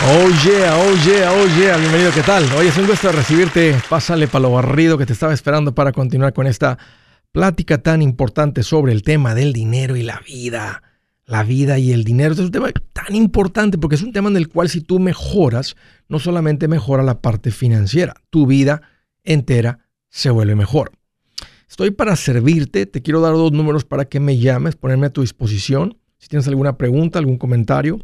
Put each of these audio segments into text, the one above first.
Oh yeah, oh yeah, oh yeah, bienvenido, ¿qué tal? Oye, es un gusto recibirte, pásale para lo barrido que te estaba esperando para continuar con esta plática tan importante sobre el tema del dinero y la vida. La vida y el dinero es un tema tan importante porque es un tema en el cual si tú mejoras, no solamente mejora la parte financiera, tu vida entera se vuelve mejor. Estoy para servirte, te quiero dar dos números para que me llames, ponerme a tu disposición. Si tienes alguna pregunta, algún comentario,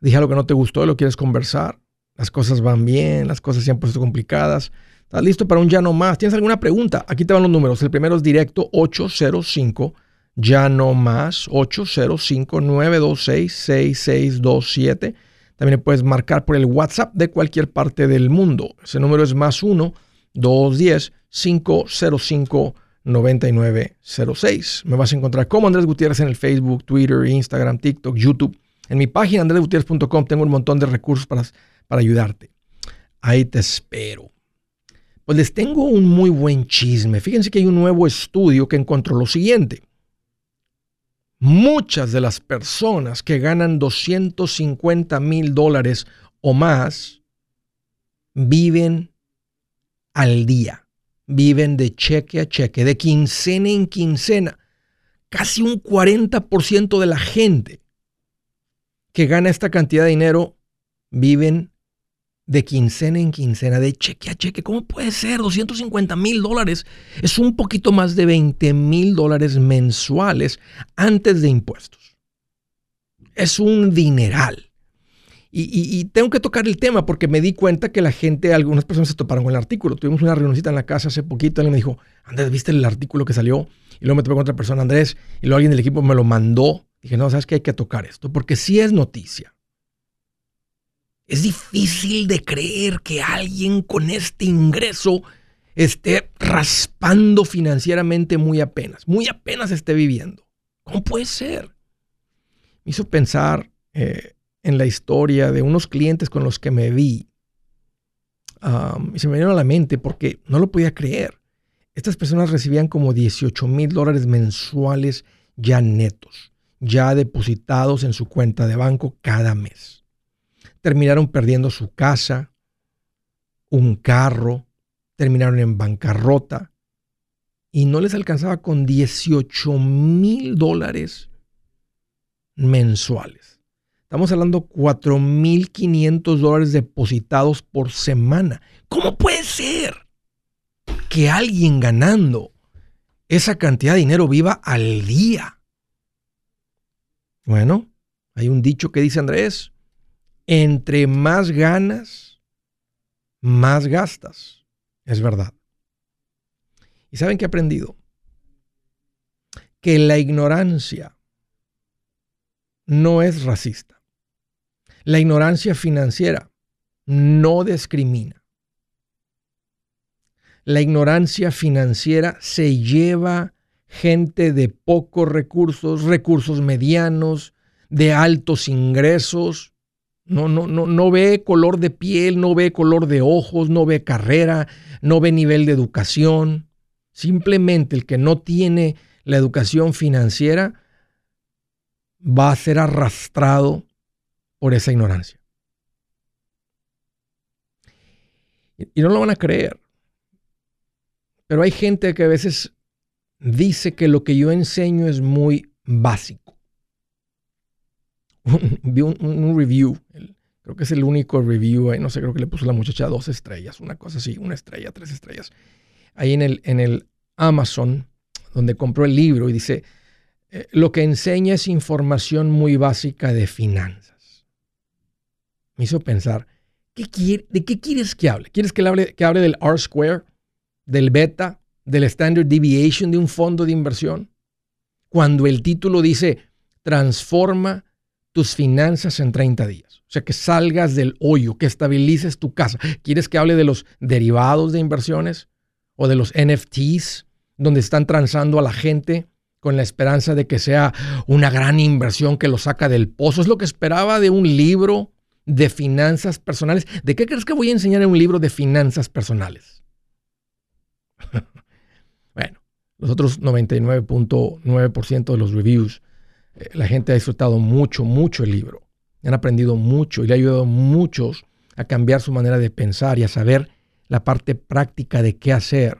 dije algo que no te gustó y lo quieres conversar, las cosas van bien, las cosas se han puesto complicadas, estás listo para un ya no más. ¿Tienes alguna pregunta? Aquí te van los números. El primero es directo 805 ya no más 805-926-6627. También puedes marcar por el WhatsApp de cualquier parte del mundo. Ese número es más 1-210-505-9906. Me vas a encontrar como Andrés Gutiérrez en el Facebook, Twitter, Instagram, TikTok, YouTube. En mi página andresgutierrez.com tengo un montón de recursos para, para ayudarte. Ahí te espero. Pues les tengo un muy buen chisme. Fíjense que hay un nuevo estudio que encontró lo siguiente. Muchas de las personas que ganan 250 mil dólares o más viven al día, viven de cheque a cheque, de quincena en quincena. Casi un 40% de la gente que gana esta cantidad de dinero viven de quincena en quincena, de cheque a cheque. ¿Cómo puede ser? 250 mil dólares. Es un poquito más de 20 mil dólares mensuales antes de impuestos. Es un dineral. Y, tengo que tocar el tema porque me di cuenta que la gente, algunas personas se toparon con el artículo. Tuvimos una reunioncita en la casa hace poquito. Alguien me dijo, Andrés, ¿viste el artículo que salió? Y luego me topé con otra persona, Andrés, y luego alguien del equipo me lo mandó Dije, no, sabes que hay que tocar esto, porque sí es noticia. Es difícil de creer que alguien con este ingreso esté raspando financieramente muy apenas, muy apenas esté viviendo. ¿Cómo puede ser? Me hizo pensar eh, en la historia de unos clientes con los que me vi. y se me vino a la mente porque no lo podía creer. Estas personas recibían como 18 mil dólares mensuales ya netos ya depositados en su cuenta de banco cada mes. Terminaron perdiendo su casa, un carro, terminaron en bancarrota y no les alcanzaba con 18 mil dólares mensuales. Estamos hablando 4.500 dólares depositados por semana. ¿Cómo puede ser que alguien ganando esa cantidad de dinero viva al día? Bueno, hay un dicho que dice Andrés, entre más ganas, más gastas. Es verdad. ¿Y saben qué he aprendido? Que la ignorancia no es racista. La ignorancia financiera no discrimina. La ignorancia financiera se lleva gente de pocos recursos, recursos medianos, de altos ingresos. No, no, no, no ve color de piel, no ve color de ojos, no ve carrera, no ve nivel de educación. Simplemente el que no tiene la educación financiera va a ser arrastrado por esa ignorancia. Y no lo van a creer. Pero hay gente que a veces dice que lo que yo enseño es muy básico. Vi un, review, creo que es el único review, ahí no sé, creo que le puso la muchacha dos estrellas, una cosa así, una estrella, tres estrellas. Ahí en el, en el Amazon, donde compró el libro, y dice, eh, lo que enseña es información muy básica de finanzas. Me hizo pensar, ¿qué quiere, ¿de qué quieres que hable? ¿Quieres que hable, que hable del R-Square, del beta, del standard deviation de un fondo de inversión? Cuando el título dice, transforma tus finanzas en 30 días. O sea, que salgas del hoyo, que estabilices tu casa. ¿Quieres que hable de los derivados de inversiones o de los NFTs, donde están transando a la gente con la esperanza de que sea una gran inversión que lo saca del pozo? Es lo que esperaba de un libro de finanzas personales. ¿De qué crees que voy a enseñar en un libro de finanzas personales? Los otros 99.9% de los reviews, eh, la gente ha disfrutado mucho, mucho el libro. han aprendido mucho y le ha ayudado a muchos a cambiar su manera de pensar y a saber la parte práctica de qué hacer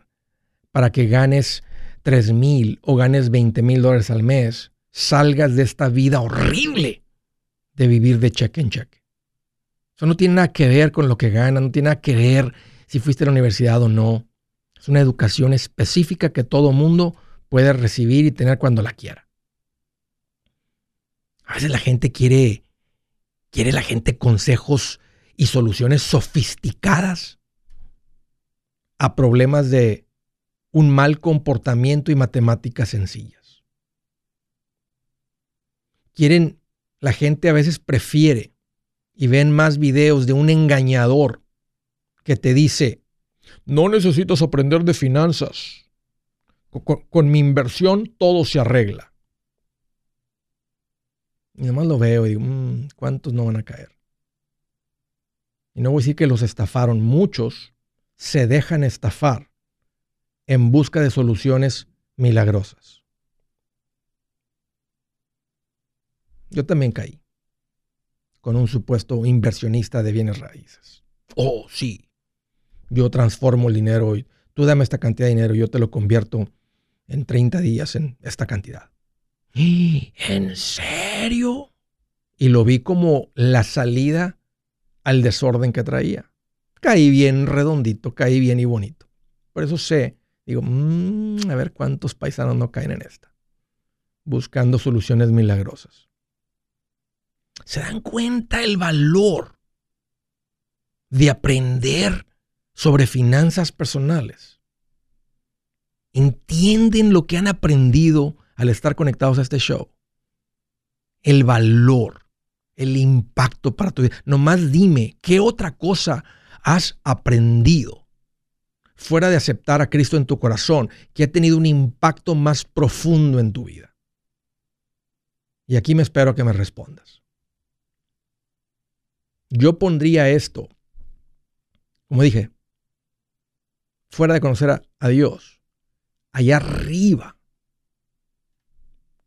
para que ganes 3 mil o ganes 20 mil dólares al mes, salgas de esta vida horrible de vivir de cheque en cheque. Eso no tiene nada que ver con lo que ganas, no tiene nada que ver si fuiste a la universidad o no. Es una educación específica que todo mundo puede recibir y tener cuando la quiera. A veces la gente quiere, quiere la gente consejos y soluciones sofisticadas a problemas de un mal comportamiento y matemáticas sencillas. Quieren, la gente a veces prefiere y ven más videos de un engañador que te dice, no necesitas aprender de finanzas. Con, mi inversión todo se arregla. Y además lo veo y digo, mm, ¿cuántos no van a caer? Y no voy a decir que los estafaron. Muchos se dejan estafar en busca de soluciones milagrosas. Yo también caí con un supuesto inversionista de bienes raíces. Oh, sí, yo transformo el dinero y tú dame esta cantidad de dinero y yo te lo convierto en 30 días en esta cantidad. ¿En serio? Y lo vi como la salida al desorden que traía. Caí bien redondito, caí bien y bonito. Por eso sé, digo, mm, a ver cuántos paisanos no caen en esta, buscando soluciones milagrosas. ¿Se dan cuenta el valor de aprender sobre finanzas personales. ¿Entienden lo que han aprendido al estar conectados a este show? El valor, el impacto para tu vida. Nomás dime, ¿qué otra cosa has aprendido fuera de aceptar a Cristo en tu corazón que ha tenido un impacto más profundo en tu vida? Y aquí me espero que me respondas. Yo pondría esto, como dije, fuera de conocer a, Dios, allá arriba,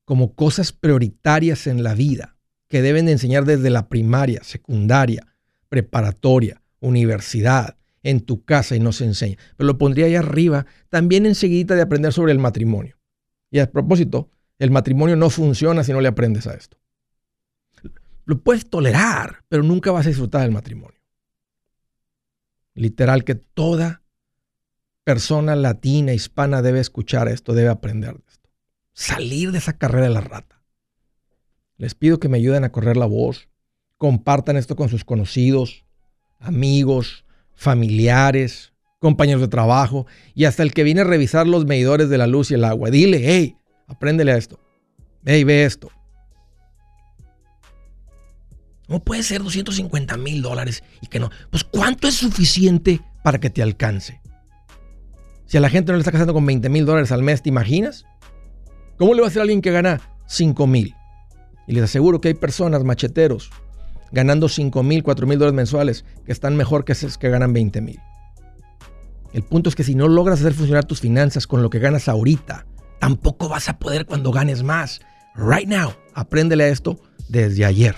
como cosas prioritarias en la vida que deben de enseñar desde la primaria, secundaria, preparatoria, universidad, en tu casa y no se enseña. Pero lo pondría allá arriba, también enseguida de aprender sobre el matrimonio. Y a propósito, el matrimonio no funciona si no le aprendes a esto. Lo puedes tolerar, pero nunca vas a disfrutar del matrimonio. Literal que toda persona latina, hispana debe escuchar esto, debe aprender de esto. Salir de esa carrera de la rata. Les pido que me ayuden a correr la voz, compartan esto con sus conocidos, amigos, familiares, compañeros de trabajo y hasta el que viene a revisar los medidores de la luz y el agua. Dile, hey, apréndele a esto. Hey, ve esto. No puede ser 250 mil dólares y que no. Pues ¿cuánto es suficiente para que te alcance? Si a la gente no le está casando con 20 mil dólares al mes, ¿te imaginas? ¿Cómo le va a hacer a alguien que gana 5 mil? Y les aseguro que hay personas, macheteros, ganando 5 mil, 4 mil dólares mensuales, que están mejor que esos que ganan 20 mil. El punto es que si no logras hacer funcionar tus finanzas con lo que ganas ahorita, tampoco vas a poder cuando ganes más. Right now, apréndele a esto desde ayer.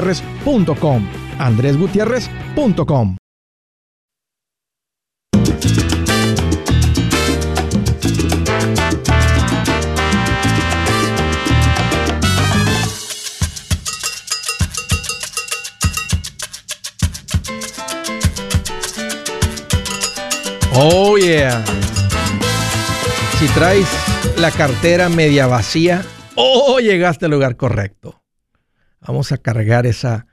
andresgutierrez.com. andresgutierrez.com. Oh yeah. Si traes la cartera media vacía, oh, llegaste al lugar correcto. Vamos a cargar esa,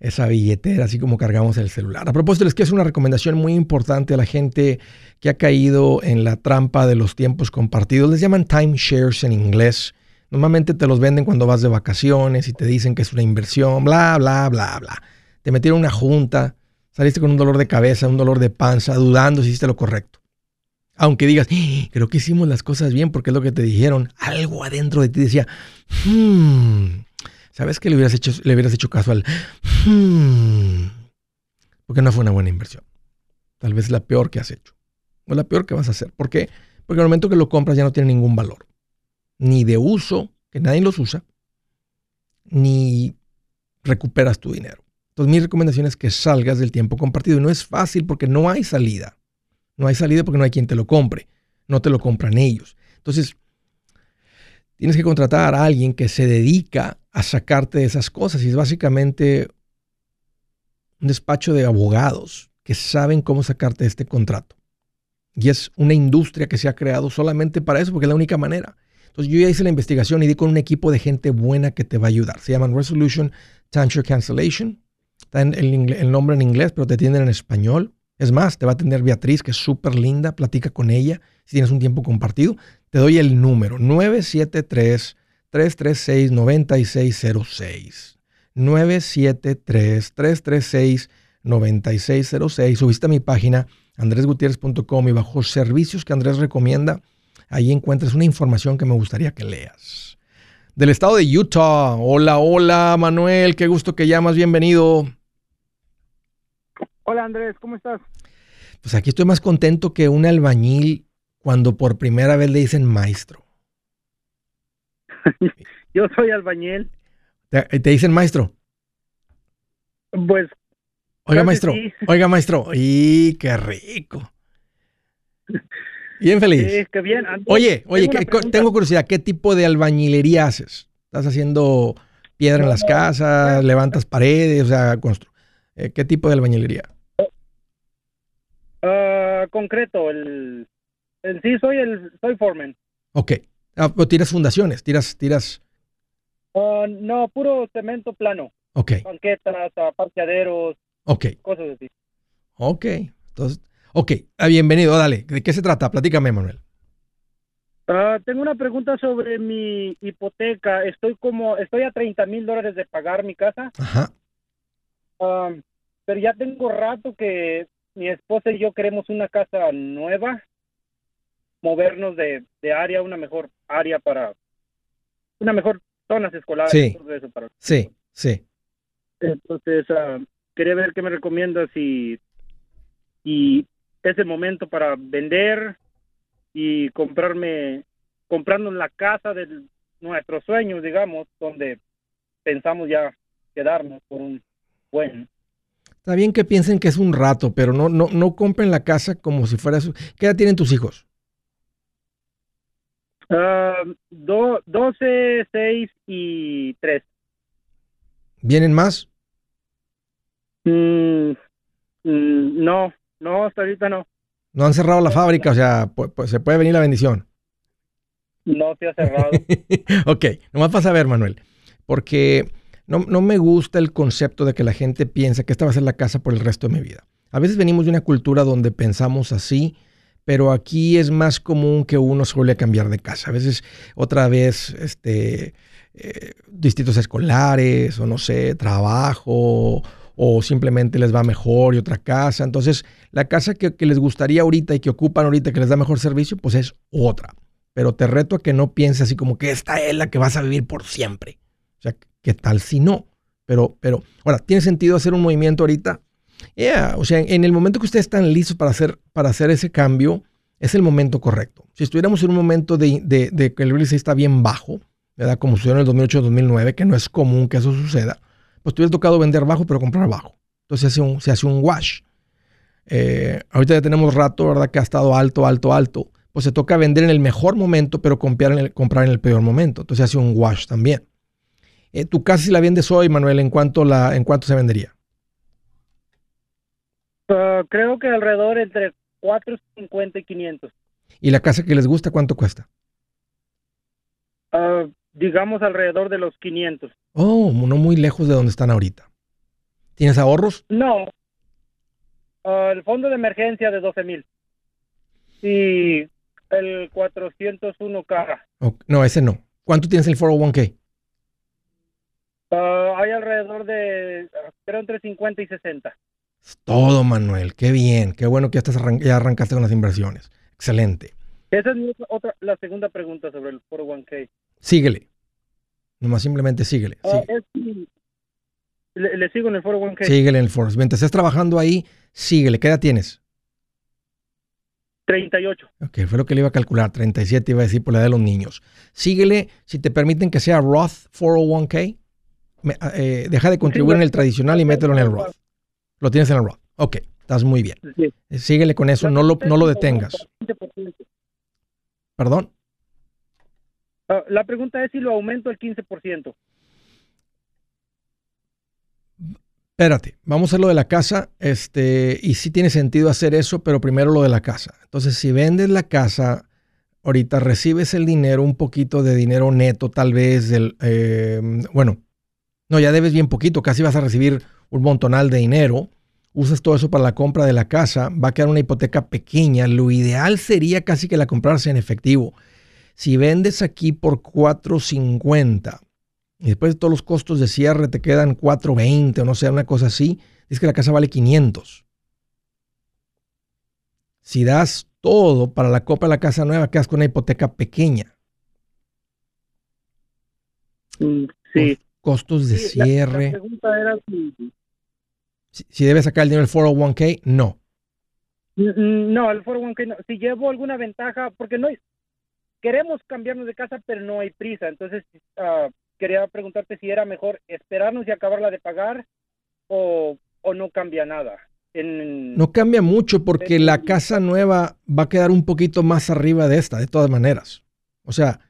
esa billetera, así como cargamos el celular. A propósito, les quiero hacer una recomendación muy importante a la gente que ha caído en la trampa de los tiempos compartidos. Les llaman timeshares en inglés. Normalmente te los venden cuando vas de vacaciones y te dicen que es una inversión, bla, bla, bla, bla. Te metieron una junta, saliste con un dolor de cabeza, un dolor de panza, dudando si hiciste lo correcto. Aunque digas, ¡Ah! creo que hicimos las cosas bien porque es lo que te dijeron, algo adentro de ti decía, hmm, ¿sabes que le hubieras hecho, le hubieras hecho caso al, hmm, porque no fue una buena inversión? Tal vez la peor que has hecho, o la peor que vas a hacer. ¿Por qué? Porque al momento que lo compras ya no tiene ningún valor, ni de uso, que nadie los usa, ni recuperas tu dinero. Entonces mi recomendación es que salgas del tiempo compartido. Y no es fácil porque no hay salida. No hay salida porque no hay quien te lo compre. No te lo compran ellos. Entonces, tienes que contratar a alguien que se dedica a sacarte de esas cosas. Y es básicamente un despacho de abogados que saben cómo sacarte de este contrato. Y es una industria que se ha creado solamente para eso, porque es la única manera. Entonces yo ya hice la investigación y di con un equipo de gente buena que te va a ayudar. Se llaman Resolution Timeshare Cancellation. Está en el, el nombre en inglés, pero te atienden en español. Es más, te va a atender Beatriz, que es súper linda, platica con ella si tienes un tiempo compartido. Te doy el número 973-336-9606. 973-336-9606. Subiste a mi página andresgutierrez.com y bajo servicios que Andrés recomienda, ahí encuentras una información que me gustaría que leas. Del estado de Utah. Hola, hola, Manuel, qué gusto que llamas, bienvenido. Hola Andrés, ¿cómo estás? Pues aquí estoy más contento que un albañil cuando por primera vez le dicen maestro. Yo soy albañil. ¿Te, dicen maestro? Pues. Oiga, maestro. Oiga, maestro. ¡Y qué rico! Bien feliz. Sí, qué bien. oye, oye, tengo curiosidad. ¿Qué tipo de albañilería haces? ¿Estás haciendo piedra en las casas? ¿Levantas paredes? O sea, eh, ¿qué tipo de albañilería? Uh, concreto, el, sí soy el soy foreman. Ok. Ah, tiras fundaciones, tiras tiras. Uh, no, puro cemento plano. Ok. Banquetas, parqueaderos. Ok. Cosas así. Ok. Entonces, ok. Ah, bienvenido, dale. ¿De qué se trata? Platícame, Manuel. Uh, tengo una pregunta sobre mi hipoteca. Estoy como, estoy a 30 mil dólares de pagar mi casa. Ajá. Um, pero ya tengo rato que mi esposa y yo queremos una casa nueva, movernos de, área, una mejor área para, una mejor zonas escolares. Sí, sí, sí. Entonces, ah, quería ver qué me recomiendas y, y es el momento para vender y comprarme, comprando la casa de nuestros sueños, digamos, donde pensamos ya quedarnos por un buen Está bien que piensen que es un rato, pero no, no, no compren la casa como si fuera su... ¿Qué edad tienen tus hijos? Uh, do, 12, 6 y 3. ¿Vienen más? Mm, mm, no, no, hasta ahorita no. No han cerrado la fábrica, o sea, pues, se puede venir la bendición. No se ha cerrado. ok, nomás para saber, Manuel, porque no, me gusta el concepto de que la gente piensa que esta va a ser la casa por el resto de mi vida. A veces venimos de una cultura donde pensamos así, pero aquí es más común que uno a cambiar de casa. A veces otra vez, este, eh, distritos escolares o no sé, trabajo o simplemente les va mejor y otra casa. Entonces, la casa que, les gustaría ahorita y que ocupan ahorita, que les da mejor servicio, pues es otra. Pero te reto a que no pienses así como que esta es la que vas a vivir por siempre. O sea, ¿qué tal si no? Pero, pero, ahora, ¿tiene sentido hacer un movimiento ahorita? Yeah, o sea, en el momento que ustedes están listos para hacer, para hacer ese cambio, es el momento correcto. Si estuviéramos en un momento de, de, que el real estate está bien bajo, ¿verdad? Como sucedió en el 2008-2009, que no es común que eso suceda, pues te hubiera tocado vender bajo, pero comprar bajo. Entonces se hace un, se hace un wash. Eh, ahorita ya tenemos rato, ¿verdad? Que ha estado alto, alto, alto. Pues se toca vender en el mejor momento, pero comprar en el, comprar en el peor momento. Entonces se hace un wash también. Eh, ¿Tu casa si la vendes hoy, Manuel, en cuánto, la, en cuánto se vendería? Uh, creo que alrededor entre 450 y 500. ¿Y la casa que les gusta cuánto cuesta? Uh, digamos alrededor de los 500. Oh, no muy lejos de donde están ahorita. ¿Tienes ahorros? No. Uh, el fondo de emergencia de 12 mil. Y el 401k. no, ese no. ¿Cuánto tienes el 401k? Uh, hay alrededor de, creo, entre 50 y 60. Es todo, Manuel. Qué bien. Qué bueno que ya, estás ya arrancaste con las inversiones. Excelente. Esa es otra, la segunda pregunta sobre el 401k. Síguele. Nomás simplemente síguele. Ah, le, sigo en el 401k. Síguele en el 401k. Mientras estés trabajando ahí, síguele. ¿Qué edad tienes? 38. Ok, fue lo que le iba a calcular. 37 iba a decir por la edad de los niños. Síguele, si te permiten que sea Roth 401k, ah, eh, deja de contribuir en el tradicional y mételo en el Roth. Lo tienes en el Roth. Ok, estás muy bien. Síguele con eso, no lo, no lo detengas. ¿Perdón? Ah, la pregunta es si lo aumento el 15%. Espérate, vamos a hacer lo de la casa, este, y sí tiene sentido hacer eso, pero primero lo de la casa. Entonces, si vendes la casa, ahorita recibes el dinero, un poquito de dinero neto, tal vez del, eh, bueno, no, ya debes bien poquito, casi vas a recibir un montonal de dinero. Usas todo eso para la compra de la casa, va a quedar una hipoteca pequeña. Lo ideal sería casi que la comprarse en efectivo. Si vendes aquí por 450 y después de todos los costos de cierre te quedan 420 o no sé, una cosa así, es que la casa vale 500. Si das todo para la compra de la casa nueva, quedas con una hipoteca pequeña. Mm, sí. Costos de cierre. La, pregunta era si... si... debes sacar el dinero del 401k, no. Mm, mm, no, el 401k no. Si llevo alguna ventaja, porque no, queremos cambiarnos de casa, pero no hay prisa. Entonces, uh, quería preguntarte si era mejor esperarnos y acabarla de pagar o, o no cambia nada. no cambia mucho porque la casa nueva va a quedar un poquito más arriba de esta, de todas maneras. O sea,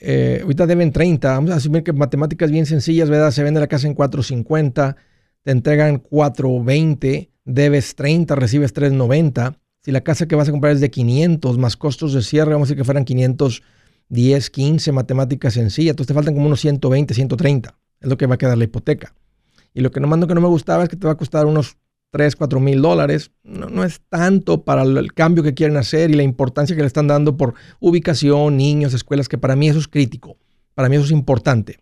eh, ahorita deben 30. Vamos a asumir que matemáticas bien sencillas, ¿verdad? Se vende la casa en 450, te entregan 420, debes 30, recibes 390 si la casa que vas a comprar es de 500 más costos de cierre, vamos a decir que fueran 510, 15, matemáticas sencilla, entonces te faltan como unos 120, 130. Es lo que va a quedar la hipoteca. Y lo que no mando que no me gustaba es que te va a costar unos 3, 4 mil dólares. No, no, es tanto para el cambio que quieren hacer y la importancia que le están dando por ubicación, niños, escuelas, que para mí eso es crítico. Para mí eso es importante.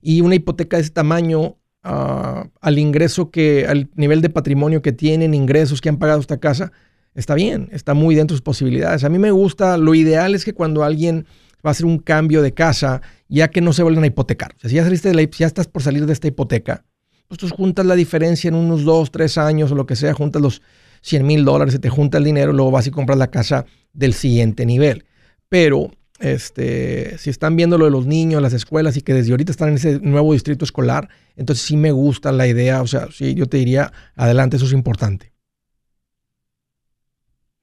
Y una hipoteca de ese tamaño, uh, al ingreso que, al nivel de patrimonio que tienen, ingresos que han pagado esta casa, está bien, está muy dentro de sus posibilidades. A mí me gusta, lo ideal es que cuando alguien va a hacer un cambio de casa, ya que no se vuelvan a hipotecar. O sea, si ya, saliste de la, ya estás por salir de esta hipoteca, pues tú juntas la diferencia en unos dos, tres años o lo que sea, juntas los 100 mil dólares, se te junta el dinero, luego vas y compras la casa del siguiente nivel. Pero este, si están viendo lo de los niños, las escuelas y que desde ahorita están en ese nuevo distrito escolar, entonces sí me gusta la idea, o sea, sí, yo te diría, adelante, eso es importante.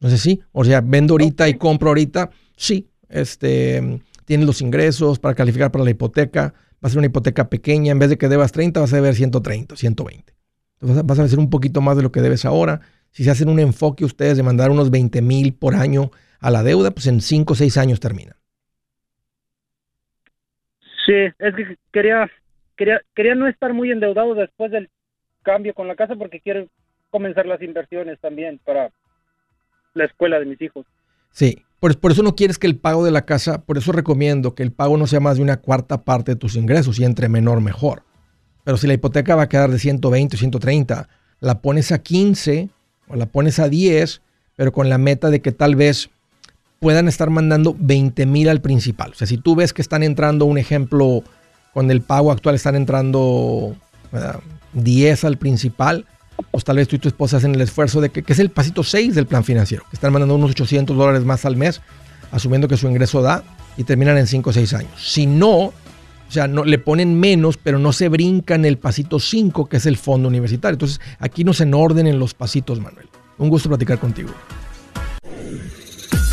No sé si, o sea, vendo ahorita y compro ahorita, sí, este, tienes los ingresos para calificar para la hipoteca, va a ser una hipoteca pequeña, en vez de que debas 30, vas a deber 130, 120. Entonces vas a hacer un poquito más de lo que debes ahora. Si se hacen un enfoque ustedes de mandar unos 20 mil por año a la deuda, pues en 5 o 6 años terminan. Sí, es que quería, quería, quería no estar muy endeudado después del cambio con la casa porque quiero comenzar las inversiones también para la escuela de mis hijos. Sí, por, por, eso no quieres que el pago de la casa, por eso recomiendo que el pago no sea más de una cuarta parte de tus ingresos y entre menor mejor. Pero si la hipoteca va a quedar de 120 o 130, la pones a 15 o la pones a 10, pero con la meta de que tal vez puedan estar mandando 20 mil al principal. O sea, si tú ves que están entrando, un ejemplo, con el pago actual están entrando 10 al principal, pues tal vez tú y tu esposa hacen el esfuerzo de que, es el pasito 6 del plan financiero, que están mandando unos 800 dólares más al mes, asumiendo que su ingreso da y terminan en 5 o 6 años. Si no, o sea, no, le ponen menos, pero no se brincan el pasito 5, que es el fondo universitario. Entonces, aquí no se en orden en los pasitos, Manuel. Un gusto platicar contigo.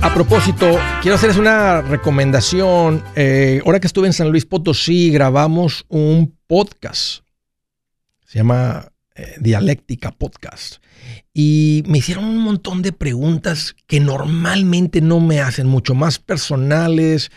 A propósito, quiero hacerles una recomendación. Eh, ahora que estuve en San Luis Potosí, grabamos un podcast. Se llama eh, Dialéctica Podcast. Y me hicieron un montón de preguntas que normalmente no me hacen, mucho más personales,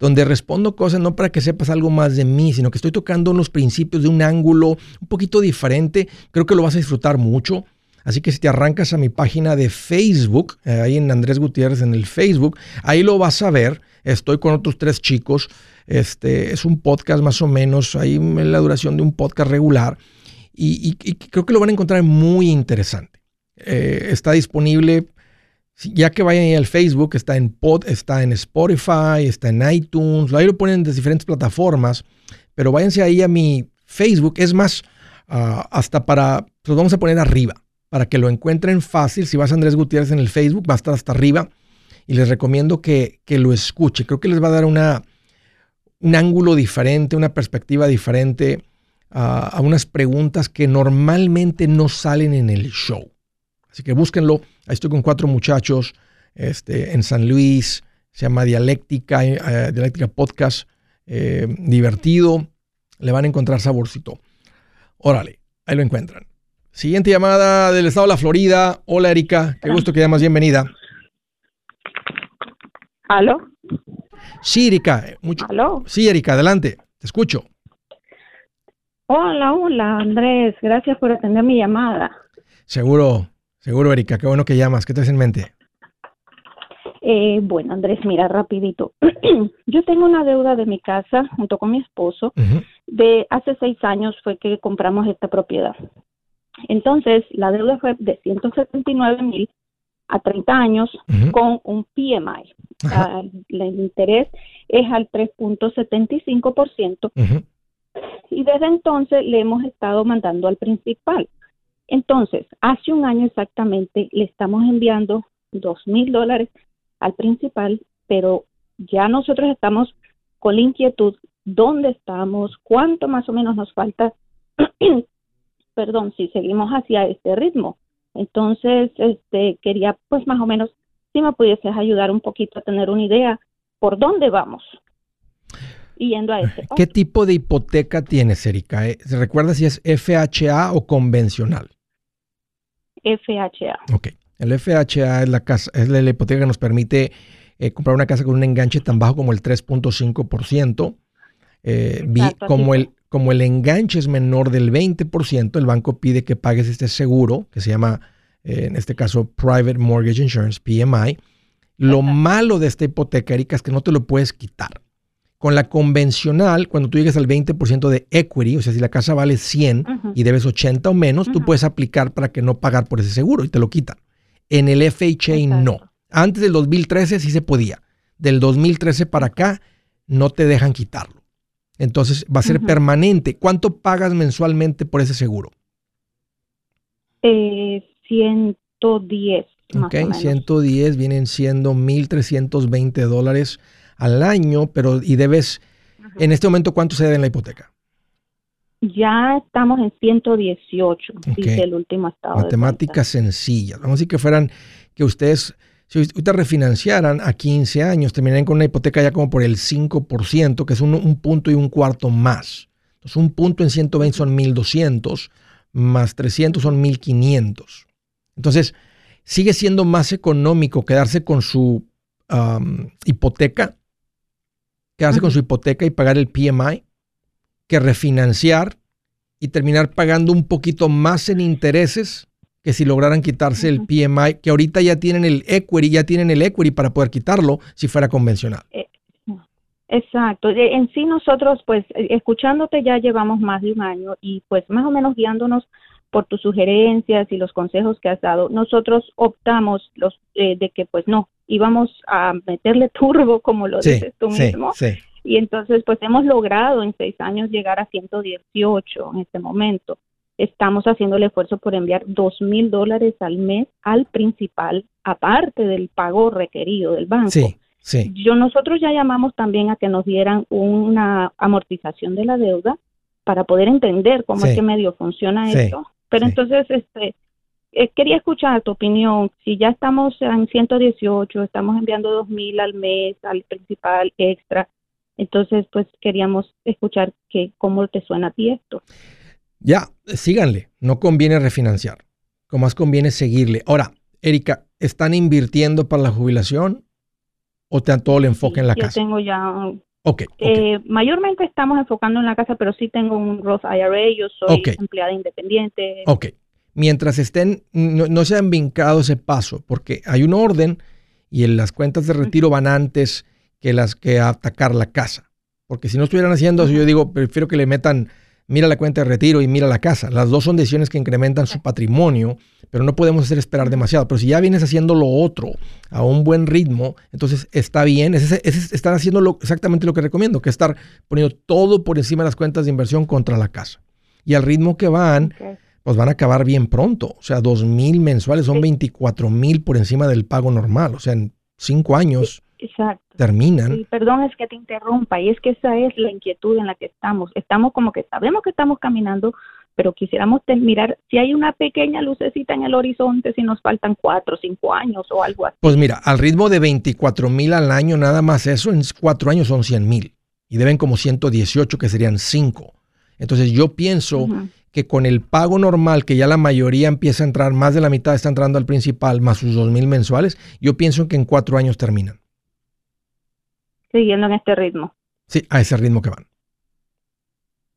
donde respondo cosas no para que sepas algo más de mí, sino que estoy tocando unos principios de un ángulo un poquito diferente. Creo que lo vas a disfrutar mucho. Así que si te arrancas a mi página de Facebook, eh, ahí en Andrés Gutiérrez en el Facebook, ahí lo vas a ver. Estoy con otros tres chicos. Este es un podcast más o menos, ahí la duración de un podcast regular. Y, creo que lo van a encontrar muy interesante. Eh, está disponible, ya que vayan ahí al Facebook, está en Pod, está en Spotify, está en iTunes, ahí lo ponen de diferentes plataformas, pero váyanse ahí a mi Facebook. Es más, ah, hasta para, los vamos a poner arriba para que lo encuentren fácil. Si vas a Andrés Gutiérrez en el Facebook, va a estar hasta arriba y les recomiendo que, lo escuche. Creo que les va a dar una, un ángulo diferente, una perspectiva diferente a, unas preguntas que normalmente no salen en el show. Así que búsquenlo. Ahí estoy con cuatro muchachos este, en San Luis. Se llama Dialéctica, eh, Dialéctica Podcast. Eh, divertido. Le van a encontrar saborcito. Órale, ahí lo encuentran. Siguiente llamada del estado de la Florida. Hola Erika, qué gusto que llamas, bienvenida. ¿Aló? Sí, Erika. Mucho... ¿Aló? Sí, Erika, adelante, te escucho. Hola, hola Andrés, gracias por atender mi llamada. Seguro, seguro Erika, qué bueno que llamas, ¿qué te en mente? Eh, bueno, Andrés, mira, rapidito. Yo tengo una deuda de mi casa junto con mi esposo. De hace seis años fue que compramos esta propiedad. Entonces, la deuda fue de 179 mil a 30 años con un PMI. Ah, el interés es al 3.75%. Y desde entonces le hemos estado mandando al principal. Entonces, hace un año exactamente le estamos enviando dos mil dólares al principal, pero ya nosotros estamos con la inquietud dónde estamos, cuánto más o menos nos falta perdón, si seguimos hacia este ritmo. Entonces, este, quería pues más o menos, si me pudieses ayudar un poquito a tener una idea por dónde vamos. Yendo a ese ¿Qué tipo de hipoteca tienes, Erika? Eh, ¿Se recuerda si es FHA o convencional? FHA. Ok. El FHA es la, casa, es la hipoteca que nos permite eh, comprar una casa con un enganche tan bajo como el 3.5%. Eh, como el como el enganche es menor del 20%, el banco pide que pagues este seguro, que se llama, eh, en este caso, Private Mortgage Insurance, PMI. Lo malo de esta hipoteca, Erika, es que no te lo puedes quitar. Con la convencional, cuando tú llegues al 20% de equity, o sea, si la casa vale 100 y debes 80 o menos, tú puedes aplicar para que no pagar por ese seguro y te lo quitan. En el FHA no. Antes del 2013 sí se podía. Del 2013 para acá no te dejan quitarlo. Entonces va a ser permanente. ¿Cuánto pagas mensualmente por ese seguro? Eh, 110. ok, 110 vienen siendo 1.320 dólares al año, pero y debes, en este momento, ¿cuánto se debe en la hipoteca? Ya estamos en 118, dice el último estado. Matemáticas sencillas. Vamos a decir que fueran, que ustedes, si ustedes refinanciaran a 15 años, terminarían con una hipoteca ya como por el 5%, que es un, punto y un cuarto más. Entonces, un punto en 120 son 1200, más 300 son 1500. Entonces, sigue siendo más económico quedarse con su hipoteca quedarse con su hipoteca y pagar el PMI que refinanciar y terminar pagando un poquito más en intereses que si lograran quitarse el PMI, que ahorita ya tienen el equity, ya tienen el equity para poder quitarlo si fuera convencional. Eh, exacto. En sí nosotros, pues, eh, escuchándote ya llevamos más de un año y pues más o menos guiándonos por tus sugerencias y los consejos que has dado, nosotros optamos los eh, de que pues no, íbamos a meterle turbo, como lo dices tú mismo. Y entonces, pues hemos logrado en seis años llegar a 118 en este momento. Estamos haciendo el esfuerzo por enviar dos mil dólares al mes al principal, aparte del pago requerido del banco. Sí, sí. Yo, nosotros ya llamamos también a que nos dieran una amortización de la deuda para poder entender cómo es que medio funciona esto. Pero entonces, este, eh, quería escuchar tu opinión. Si ya estamos en 118, estamos enviando 2.000 al mes al principal extra, entonces pues queríamos escuchar que, cómo te suena a ti esto. Ya, síganle, no conviene refinanciar, como más conviene seguirle. Ahora, Erika, ¿están invirtiendo para la jubilación o te dan todo el enfoque en la casa? Yo tengo ya Okay, eh, mayormente estamos enfocando en la casa, pero sí tengo un Roth IRA, yo soy empleada independiente. Ok, mientras estén, no, se han vincado ese paso, porque hay un orden y en las cuentas de retiro van antes que las que atacar la casa. Porque si no estuvieran haciendo eso, yo digo, prefiero que le metan, mira la cuenta de retiro y mira la casa. Las dos son decisiones que incrementan su patrimonio, pero no podemos hacer esperar demasiado. Pero si ya vienes haciendo lo otro a un buen ritmo, entonces está bien. están haciendo exactamente lo que recomiendo, que estar poniendo todo por encima de las cuentas de inversión contra la casa. Y al ritmo que van, pues van a acabar bien pronto. O sea, dos mil mensuales son 24 mil por encima del pago normal. O sea, en cinco años terminan. perdón, es que te interrumpa. Y es que esa es la inquietud en la que estamos. Estamos como que sabemos que estamos caminando, pero quisiéramos mirar si hay una pequeña lucecita en el horizonte, si nos faltan cuatro cinco años o algo así. Pues mira, al ritmo de 24 mil al año, nada más eso, en cuatro años son 100 mil. Y deben como 118, que serían cinco. Entonces yo pienso que con el pago normal, que ya la mayoría empieza a entrar, más de la mitad está entrando al principal, más sus dos mil mensuales, yo pienso que en cuatro años terminan. Siguiendo en este ritmo. Sí, a ese ritmo que van.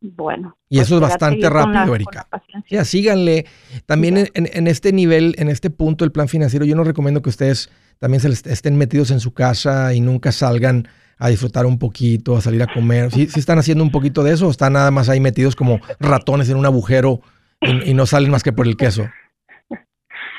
Bueno. Y eso es pues bastante rápido, Erika. Ya, síganle. También en, en, este nivel, en este punto del plan financiero, yo no recomiendo que ustedes también se les estén metidos en su casa y nunca salgan a disfrutar un poquito, a salir a comer. ¿Sí, están haciendo un poquito de eso o están nada más ahí metidos como ratones en un agujero y, no salen más que por el queso?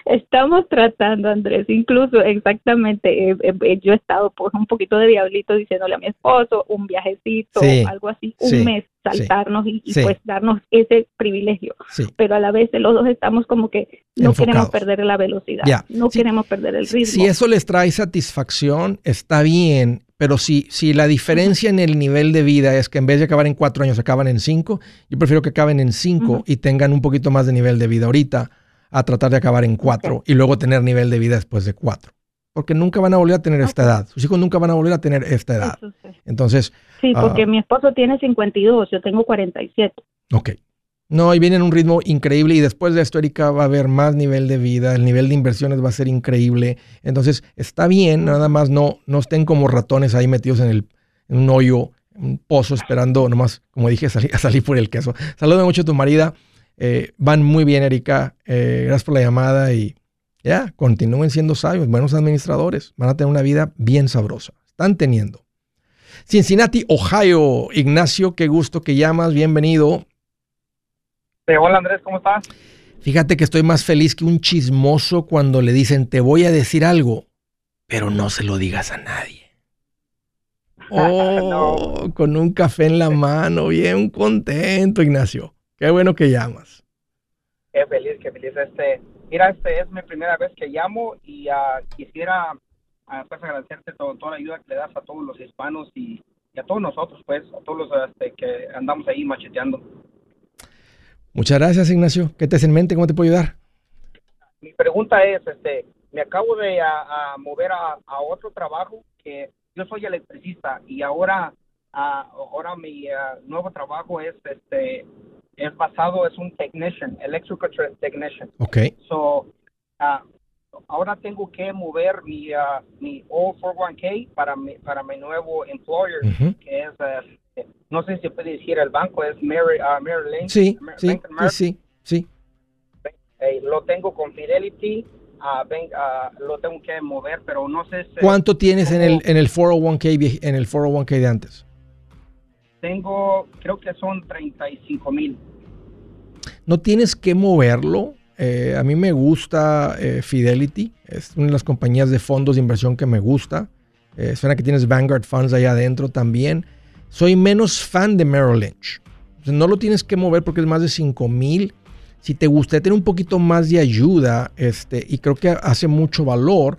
Estamos tratando, Andrés, incluso exactamente, eh, eh, yo he estado por un poquito de diablito diciéndole a mi esposo un viajecito, algo así, un mes, saltarnos y, pues darnos ese privilegio. Pero a la vez los dos estamos como que no queremos perder la velocidad, no queremos perder el ritmo. Si eso les trae satisfacción, está bien, pero si, si la diferencia en el nivel de vida es que en vez de acabar en cuatro años, acaban en cinco, yo prefiero que acaben en cinco y tengan un poquito más de nivel de vida ahorita a tratar de acabar en cuatro y luego tener nivel de vida después de cuatro. Porque nunca van a volver a tener esta edad. Sus hijos nunca van a volver a tener esta edad. Entonces. Sí, porque ah, mi esposo tiene 52, yo tengo 47. Ok. No, y viene en un ritmo increíble y después de esto, Erika, va a haber más nivel de vida, el nivel de inversiones va a ser increíble. Entonces, está bien, nada más no, no estén como ratones ahí metidos en, el, un hoyo un pozo esperando nomás, como dije, a salir, por el queso. Saludos mucho a tu marida. Eh, van muy bien, Erika. Eh, gracias por la llamada y ya, continúen siendo sabios, buenos administradores. Van a tener una vida bien sabrosa. Están teniendo. Cincinnati, Ohio. Ignacio, qué gusto que llamas. Bienvenido. Hola Andrés, ¿cómo estás? Fíjate que estoy más feliz que un chismoso cuando le dicen, te voy a decir algo, pero no se lo digas a nadie. Oh, con un café en la mano, bien contento, Ignacio. Qué bueno que llamas. Qué feliz, qué feliz. Este, mira, este es mi primera vez que llamo y uh, quisiera uh, pues agradecerte todo, toda la ayuda que le das a todos los hispanos y, a todos nosotros, pues, a todos los este, que andamos ahí macheteando. Muchas gracias, Ignacio. ¿Qué te en mente? ¿Cómo te puedo ayudar? Mi pregunta es, este, me acabo de a, mover a, a otro trabajo que yo soy electricista y ahora, ah, ahora mi nuevo trabajo es, este, es basado, es un technician, electrical technician. Ok. So, ah, ahora tengo que mover mi, mi 401k para mi, para mi nuevo employer, que es, no sé si puede decir el banco, es Mary, Lynch. Sí, sí, sí, sí, eh, lo tengo con Fidelity lo tengo que mover, pero no sé. ¿Cuánto tienes en el, en el 401k en el 401k de antes? Tengo, creo que son 35 mil. No tienes que moverlo. Eh, a mí me gusta eh, Fidelity, es una de las compañías de fondos de inversión que me gusta. Eh, suena que tienes Vanguard Funds allá adentro también. Soy menos fan de Merrill Lynch. no lo tienes que mover porque es más de 5 mil si te gustaría tener un poquito más de ayuda, este, y creo que hace mucho valor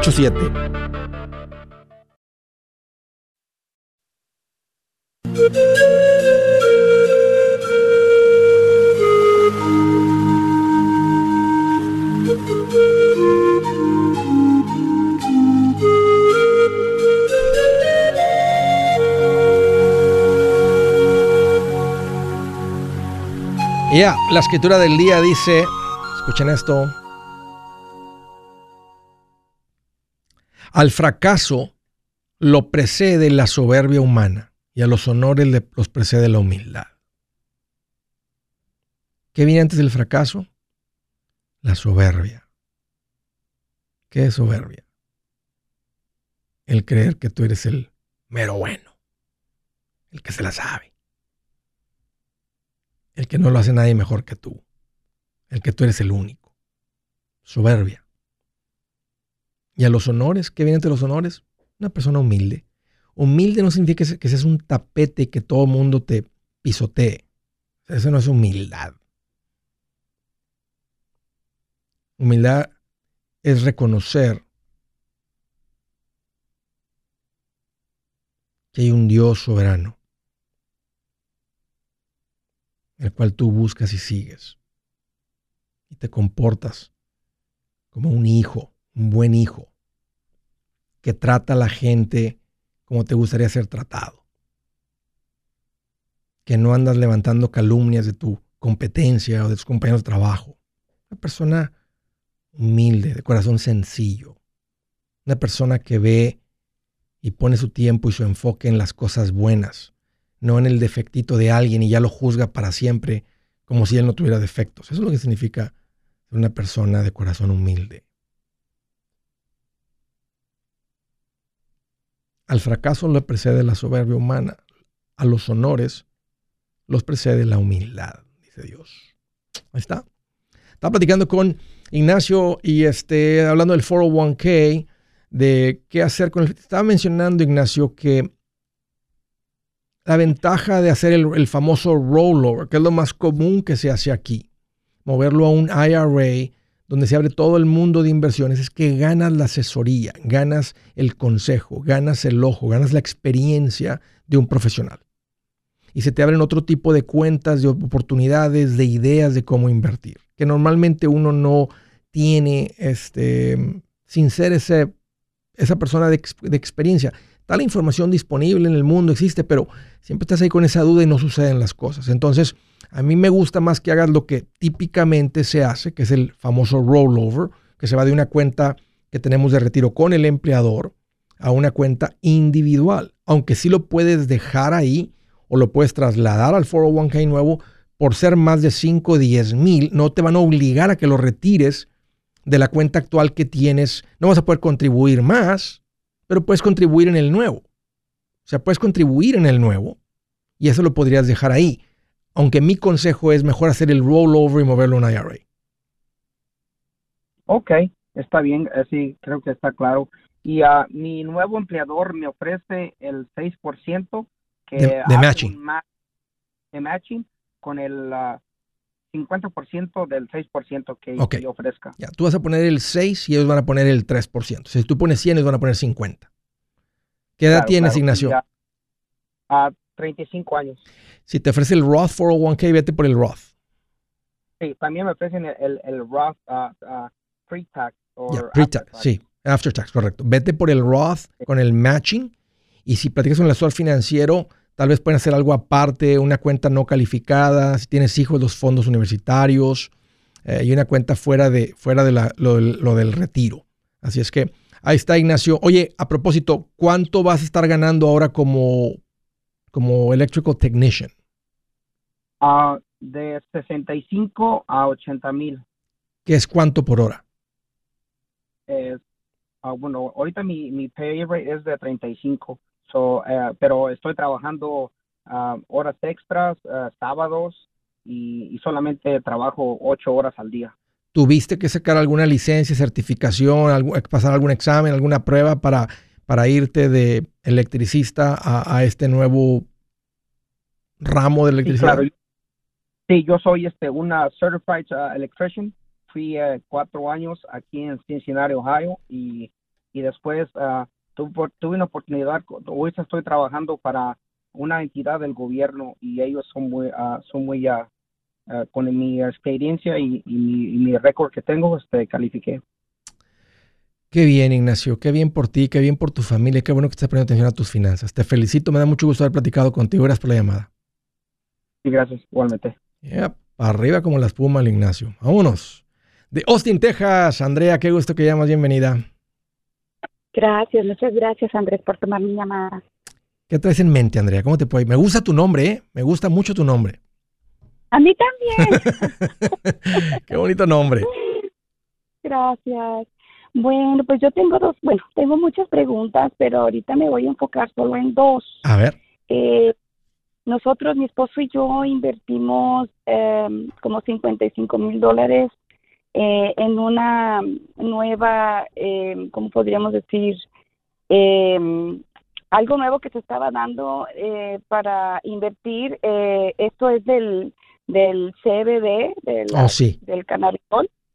Ya, la escritura del día dice, escuchen esto, al fracaso lo precede la soberbia humana y a los honores los precede la humildad. ¿Qué viene antes del fracaso? La soberbia. ¿Qué es soberbia? El creer que tú eres el mero bueno, el que se la sabe el que no lo hace nadie mejor que tú, el que tú eres el único. Soberbia. Y a los honores, ¿qué viene entre los honores? Una persona humilde. Humilde no significa que seas un tapete que todo mundo te pisotee. Eso no es humildad. Humildad es reconocer que hay un Dios soberano el cual tú buscas y sigues. Y te comportas como un hijo, un buen hijo, que trata a la gente como te gustaría ser tratado. Que no andas levantando calumnias de tu competencia o de tus compañeros de trabajo. Una persona humilde, de corazón sencillo. Una persona que ve y pone su tiempo y su enfoque en las cosas buenas no en el defectito de alguien y ya lo juzga para siempre como si él no tuviera defectos. Eso es lo que significa ser una persona de corazón humilde. Al fracaso le precede la soberbia humana, a los honores los precede la humildad, dice Dios. Ahí está. Estaba platicando con Ignacio y este, hablando del 401k, de qué hacer con el... Estaba mencionando, Ignacio, que la ventaja de hacer el, famoso rollover, que es lo más común que se hace aquí, moverlo a un IRA donde se abre todo el mundo de inversiones, es que ganas la asesoría, ganas el consejo, ganas el ojo, ganas la experiencia de un profesional. Y se te abren otro tipo de cuentas, de oportunidades, de ideas de cómo invertir, que normalmente uno no tiene, este, sin ser ese, esa persona de, experiencia. Está la información disponible en el mundo, existe, pero siempre estás ahí con esa duda y no suceden las cosas. Entonces, a mí me gusta más que hagas lo que típicamente se hace, que es el famoso rollover, que se va de una cuenta que tenemos de retiro con el empleador a una cuenta individual. Aunque sí lo puedes dejar ahí o lo puedes trasladar al 401k nuevo, por ser más de 5 o 10 mil, no te van a obligar a que lo retires de la cuenta actual que tienes. No vas a poder contribuir más, pero puedes contribuir en el nuevo. O sea, puedes contribuir en el nuevo y eso lo podrías dejar ahí. Aunque mi consejo es mejor hacer el rollover y moverlo a un IRA. Ok, está bien, así creo que está claro. Y uh, mi nuevo empleador me ofrece el 6% que de, matching. de matching con el 50% del 6% que yo ofrezca. Ya, tú vas a poner el 6 y ellos van a poner el 3%. Si tú pones 100, ellos van a poner 50. ¿Qué edad tienes, Ignacio? A 35 años. Si te ofrece el Roth 401k, vete por el Roth. Sí, también me ofrecen el, el, Roth uh, uh, pre-tax. pre-tax, sí, after tax, correcto. Vete por el Roth con el matching y si platicas con el asesor financiero, tal vez pueden hacer algo aparte, una cuenta no calificada, si tienes hijos, los fondos universitarios eh, y una cuenta fuera de, fuera de lo, lo del retiro. Así es que ahí está Ignacio. Oye, a propósito, ¿cuánto vas a estar ganando ahora como, como electrical technician? Uh, de 65 a 80 mil. ¿Qué es cuánto por hora? Es, uh, bueno, ahorita mi, mi pay rate es de 35, so, uh, pero estoy trabajando horas extras, sábados, y, y, solamente trabajo 8 horas al día. ¿Tuviste que sacar alguna licencia, certificación, algo, pasar algún examen, alguna prueba para, para irte de electricista a, a este nuevo ramo de electricidad? Sí, claro. Sí, yo soy este una certified uh, electrician. Fui uh, cuatro años aquí en Cincinnati, Ohio, y, y después uh, tuve, una oportunidad. Hoy estoy trabajando para una entidad del gobierno y ellos son muy, son muy con mi experiencia y, mi, mi récord que tengo, este, califiqué. Qué bien, Ignacio, qué bien por ti, qué bien por tu familia, qué bueno que estás poniendo atención a tus finanzas. Te felicito, me da mucho gusto haber platicado contigo. Gracias por la llamada. Sí, gracias, igualmente. Yeah, arriba como la espuma el Ignacio. Vámonos. De Austin, Texas, Andrea, qué gusto que llamas, bienvenida. Gracias, muchas gracias, Andrés, por tomar mi llamada. ¿Qué traes en mente, Andrea? ¿Cómo te puedo? Me gusta tu nombre, ¿eh? Me gusta mucho tu nombre. A mí también. qué bonito nombre. Gracias. Bueno, pues yo tengo dos, bueno, tengo muchas preguntas, pero ahorita me voy a enfocar solo en dos. A ver. Eh, nosotros, mi esposo y yo, invertimos em, como 55 mil dólares eh, en una nueva, eh, ¿cómo podríamos decir? Em, algo nuevo que se estaba dando eh, para invertir. Eh, esto es del, del CBD, del, oh, sí. del cannabis.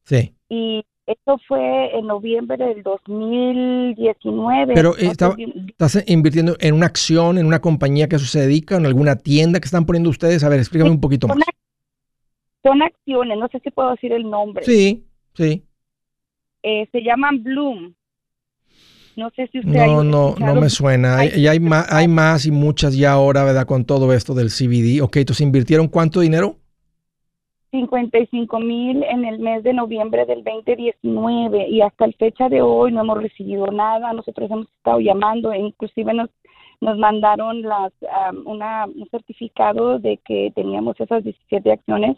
Sí. Y esto fue en noviembre del 2019. Pero eh, estás invirtiendo en una acción, en una compañía que eso se dedica, en alguna tienda que están poniendo ustedes. A ver, explícame un poquito más. Son acciones, no sé si puedo decir el nombre. Sí, sí. Eh, se llaman Bloom. No sé si usted No, no, no me suena. Y hay, más, hay más y muchas ya ahora, ¿verdad? Con todo esto del CBD. Ok, entonces invirtieron cuánto dinero? 55 mil en el mes de noviembre del 2019 y hasta el fecha de hoy no hemos recibido nada. Nosotros hemos estado llamando e inclusive nos nos mandaron las una, un certificado de que teníamos esas 17 acciones,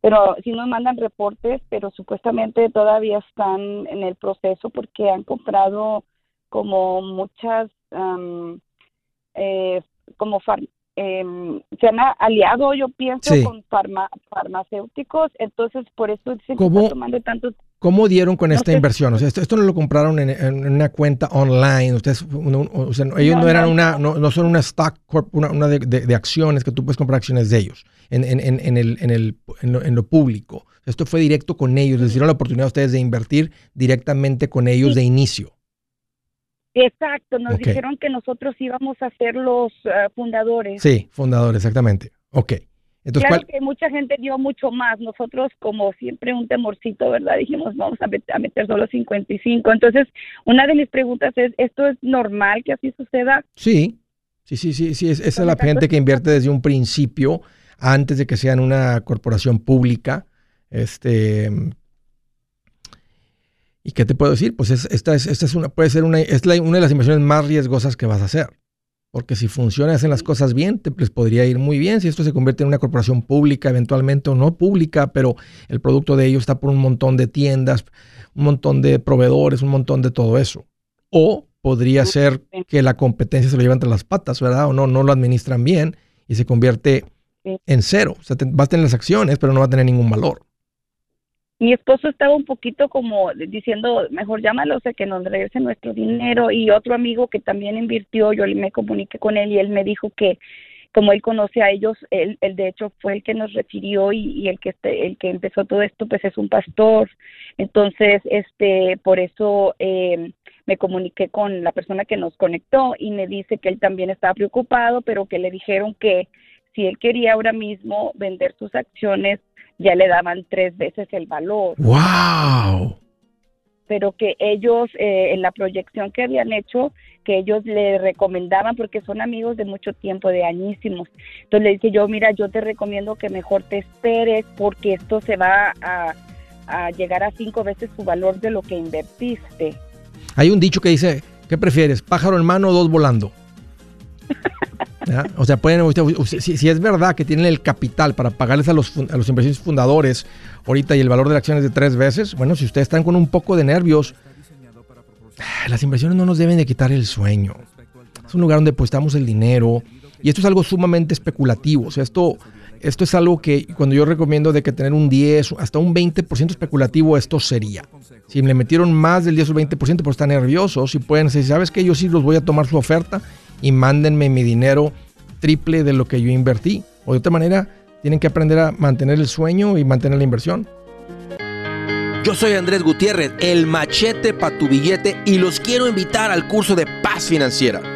pero sí nos mandan reportes, pero supuestamente todavía están en el proceso porque han comprado como muchas eh, como em, se han aliado, yo pienso, con farmacéuticos, entonces por eso se están tomando tantos ¿Cómo dieron con esta inversión? O sea, esto, no lo compraron en, una cuenta online. Ustedes, o sea, ellos no, eran una, no, son una stock corp, una, de, acciones que tú puedes comprar acciones de ellos en, en, el, en, el, en, lo, público. Esto fue directo con ellos. Les dieron la oportunidad a ustedes de invertir directamente con ellos de inicio. Exacto, nos dijeron que nosotros íbamos a ser los eh, fundadores. Sí, fundadores, exactamente. Ok claro que mucha gente dio mucho más. Nosotros, como siempre, un temorcito, ¿verdad? Dijimos, vamos a, meter solo 55. Entonces, una de mis preguntas es, ¿esto es normal que así suceda? Sí, sí, sí, sí, sí. esa es la gente que invierte desde un principio, antes de que sean una corporación pública. Este... ¿Y qué te puedo decir? Pues esta, es, esta es una, puede ser una, es una de las inversiones más riesgosas que vas a hacer. Porque si funciona, hacen las cosas bien, te, les podría ir muy bien. Si esto se convierte en una corporación pública, eventualmente o no pública, pero el producto de ellos está por un montón de tiendas, un montón de proveedores, un montón de todo eso. O podría ser que la competencia se lo lleva entre las patas, ¿verdad? O no, no lo administran bien y se convierte en cero. O sea, vas a tener las acciones, pero no va a tener ningún valor mi esposo estaba un poquito como diciendo, mejor llámalo, o que nos regrese nuestro dinero. Y otro amigo que también invirtió, yo me comuniqué con él y él me dijo que como él conoce a ellos, él, de hecho fue el que nos refirió y, el que este, el que empezó todo esto, pues es un pastor. Entonces, este, por eso eh, me comuniqué con la persona que nos conectó y me dice que él también estaba preocupado, pero que le dijeron que si él quería ahora mismo vender sus acciones ya le daban tres veces el valor. ¡Wow! Pero que ellos, eh, en la proyección que habían hecho, que ellos le recomendaban, porque son amigos de mucho tiempo, de añísimos. Entonces le dije yo, mira, yo te recomiendo que mejor te esperes porque esto se va a, a llegar a cinco veces su valor de lo que invertiste. Hay un dicho que dice, ¿qué prefieres? ¿Pájaro en mano o dos volando? O sea, pueden, si, es verdad que tienen el capital para pagarles a los, a los inversionistas fundadores ahorita y el valor de la acción es de tres veces, bueno, si ustedes están con un poco de nervios, las inversiones no nos deben de quitar el sueño. Es un lugar donde depositamos el dinero y esto es algo sumamente especulativo. O sea, esto, esto es algo que cuando yo recomiendo de que tener un 10, hasta un 20% especulativo, esto sería. Si le metieron más del 10 o 20%, pues están nerviosos y pueden decir, ¿sabes qué? Yo sí los voy a tomar su oferta y mándenme mi dinero triple de lo que yo invertí. O de otra manera, tienen que aprender a mantener el sueño y mantener la inversión. Yo soy Andrés Gutiérrez, el machete para tu billete y los quiero invitar al curso de paz financiera.